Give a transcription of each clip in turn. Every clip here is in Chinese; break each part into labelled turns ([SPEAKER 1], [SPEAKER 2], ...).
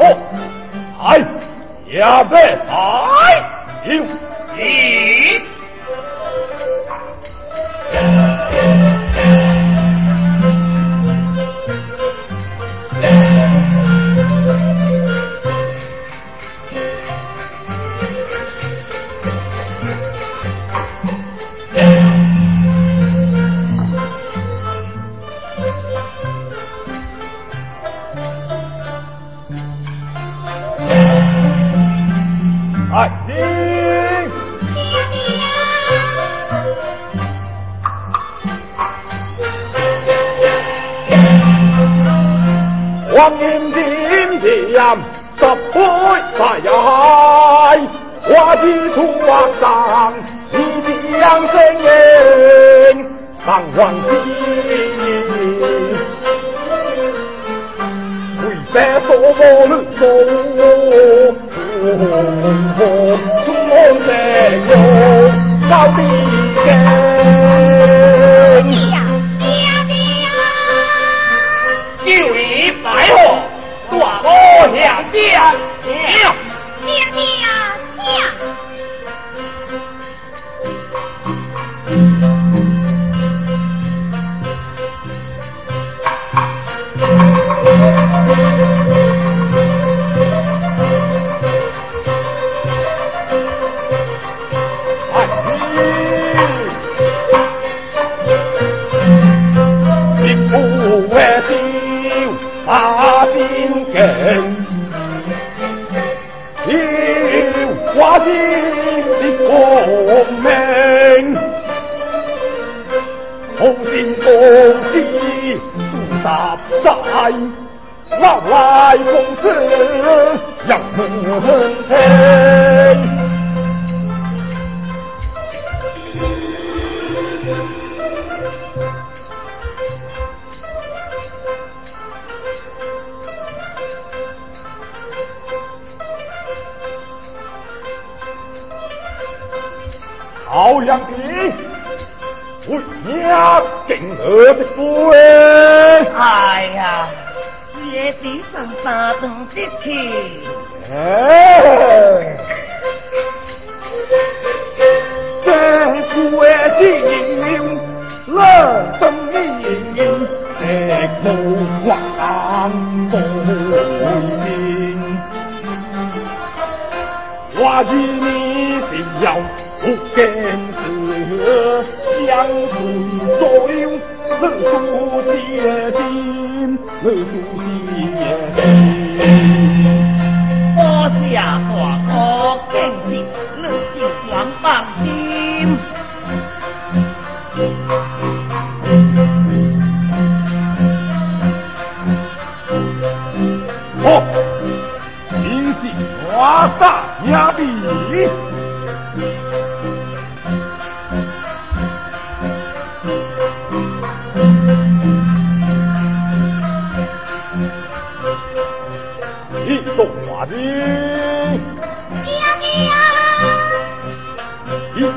[SPEAKER 1] 哦哎呀白
[SPEAKER 2] 哎行
[SPEAKER 1] 咦啊情。黄金点点十杯大，花
[SPEAKER 3] 枝粗画上
[SPEAKER 1] 一江声，三万金，为谁所无论
[SPEAKER 3] 所？红红中 vô, chúng?
[SPEAKER 1] 人，听天的功名，红心公子杀在老
[SPEAKER 3] 来公子要。好样的我呀定我的夫哎呀也只上下东西去这夫的眼睛冷的眼睛这梦幻我与你的腰不敢是将士所留日千见人心日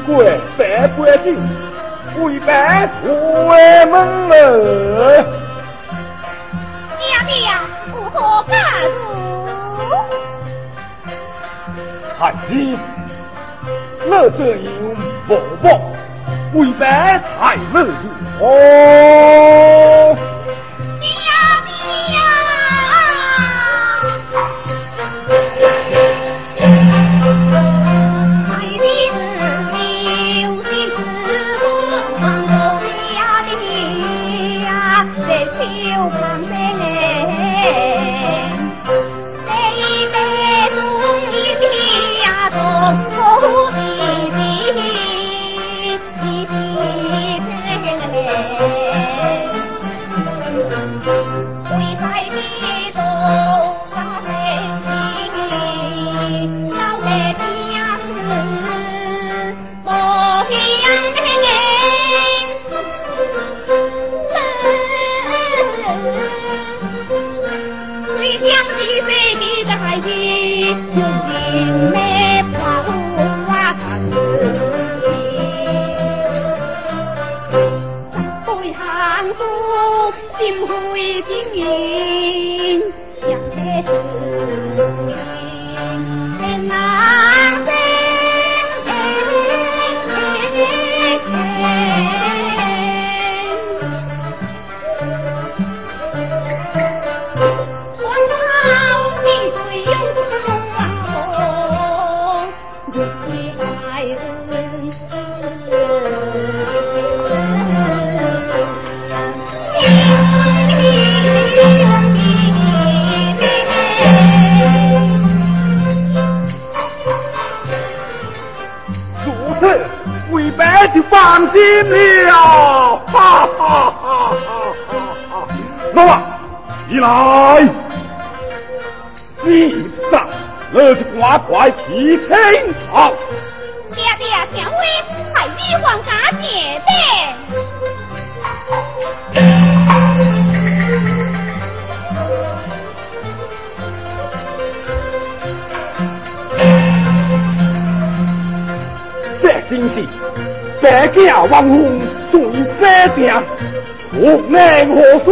[SPEAKER 3] 一关百关进，为拜开门儿。娘娘，如何干如？太师，我这样无报，为拜才能如何？对汉
[SPEAKER 1] 族心灰经营，想的是拜就放心了。哈哈哈哈哈哈！老王，你来，你上，我就快快提亲好。
[SPEAKER 3] 爹爹相会，还比皇家姐的。
[SPEAKER 1] 这真是百家王红最三家，我奈何处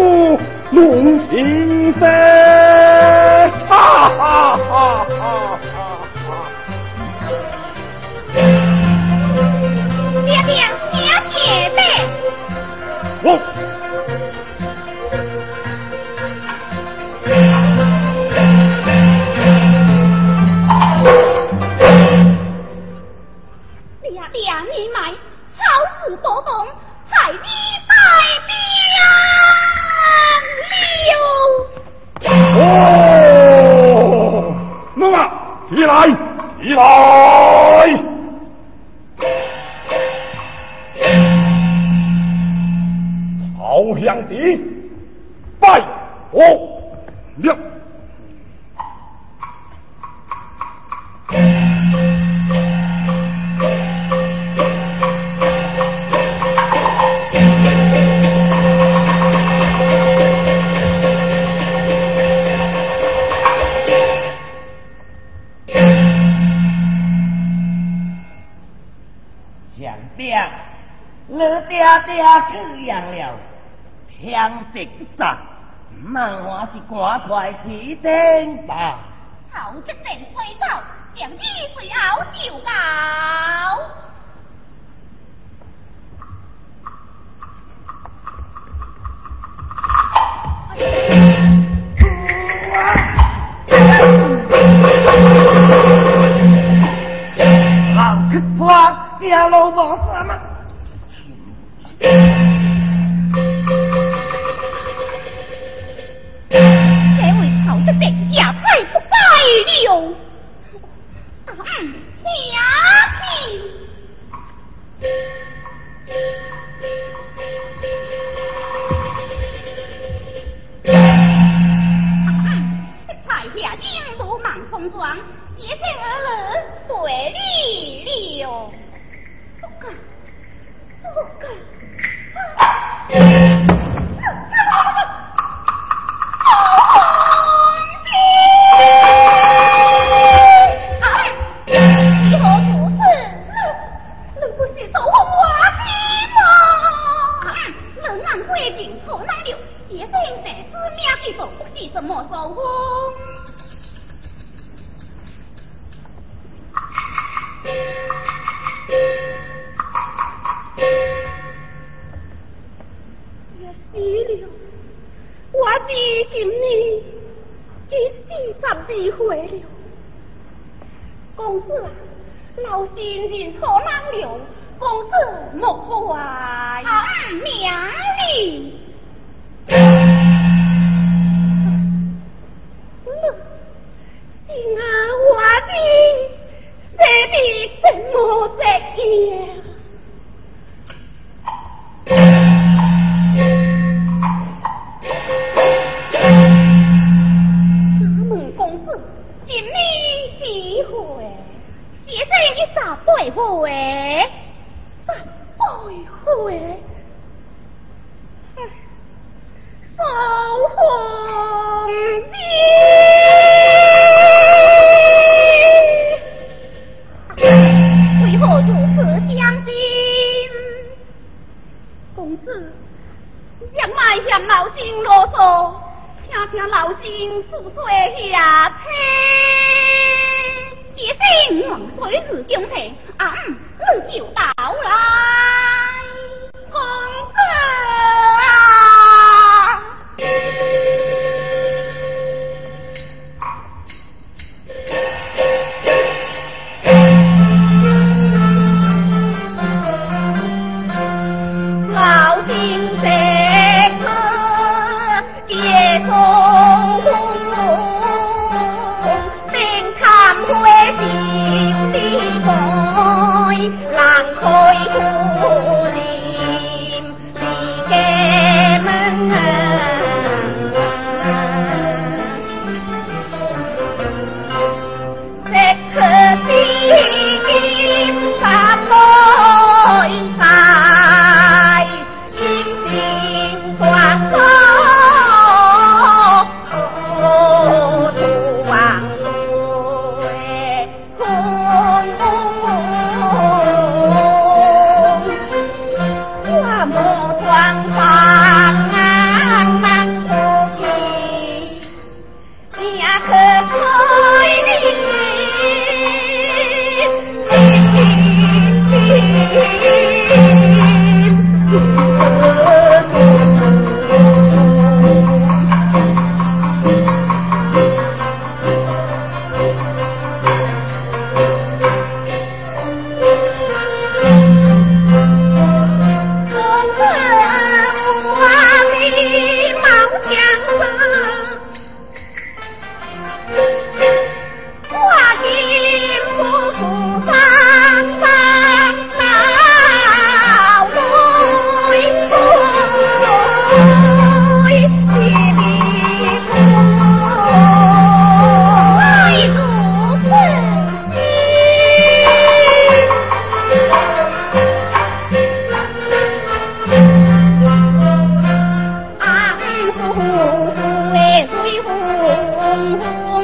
[SPEAKER 1] 弄心声。哈哈哈哈哈！
[SPEAKER 3] 爹爹相姐的。
[SPEAKER 1] 我曹香弟，拜我了。
[SPEAKER 2] 强爹，你爹爹这样了，强直上，漫画是赶快起身吧。
[SPEAKER 3] 好一阵水草，将你最后就搞。
[SPEAKER 2] 好去抓下路无什么？
[SPEAKER 3] 里。请听老身诉说下车。一生望水日中庭，啊，日就到来，公子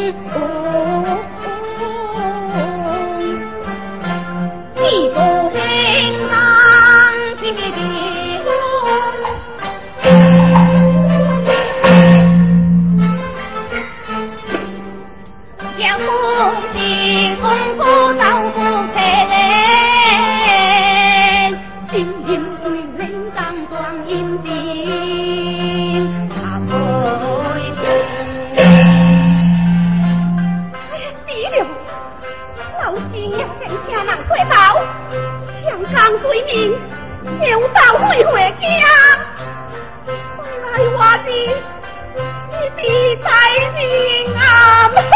[SPEAKER 3] Oh, 牛到回回家，回来我的你的在人啊排。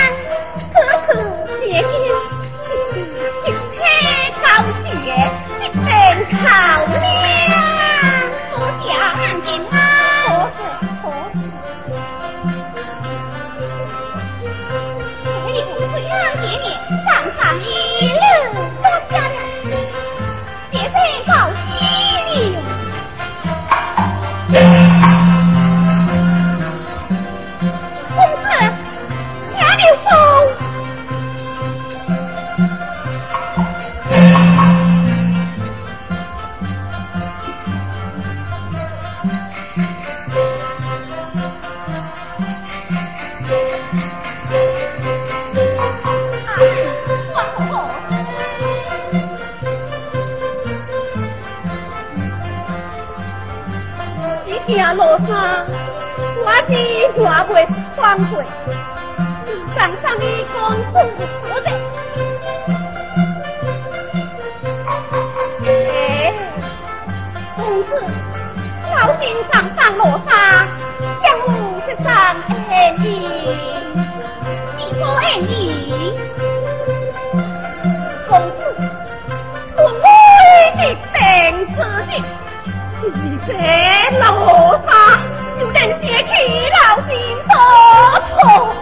[SPEAKER 3] 你。罗衫，我是话袂放过，上上的公主不对。哎，公子，老身上上罗衫，江湖是上恩义，你说恩义，公子，我爱的本子的。你这老方有人借起老心多痛。